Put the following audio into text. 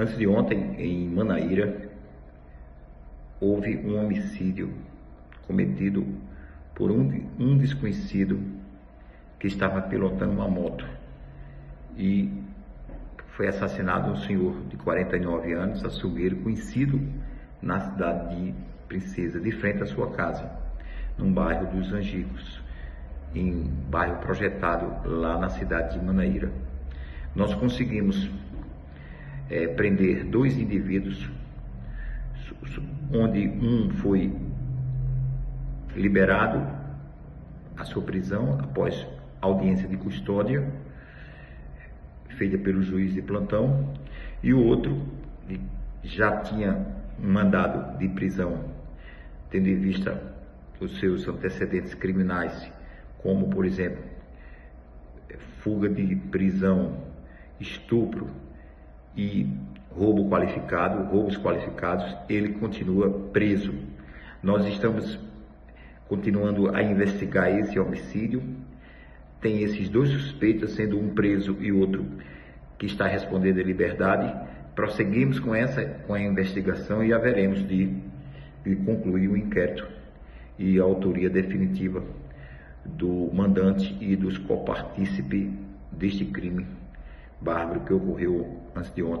Antes de ontem, em Manaíra, houve um homicídio cometido por um, um desconhecido que estava pilotando uma moto e foi assassinado um senhor de 49 anos, assumido conhecido na cidade de Princesa, de frente à sua casa, num bairro dos Angicos, em bairro projetado lá na cidade de Manaíra. Nós conseguimos é, prender dois indivíduos, onde um foi liberado a sua prisão após audiência de custódia feita pelo juiz de plantão e o outro já tinha um mandado de prisão, tendo em vista os seus antecedentes criminais, como por exemplo fuga de prisão, estupro, e roubo qualificado, roubos qualificados, ele continua preso. Nós estamos continuando a investigar esse homicídio. Tem esses dois suspeitos, sendo um preso e outro que está respondendo em liberdade. Prosseguimos com essa com a investigação e haveremos de, de concluir o inquérito e a autoria definitiva do mandante e dos copartícipes deste crime bárbaro que ocorreu antes de ontem.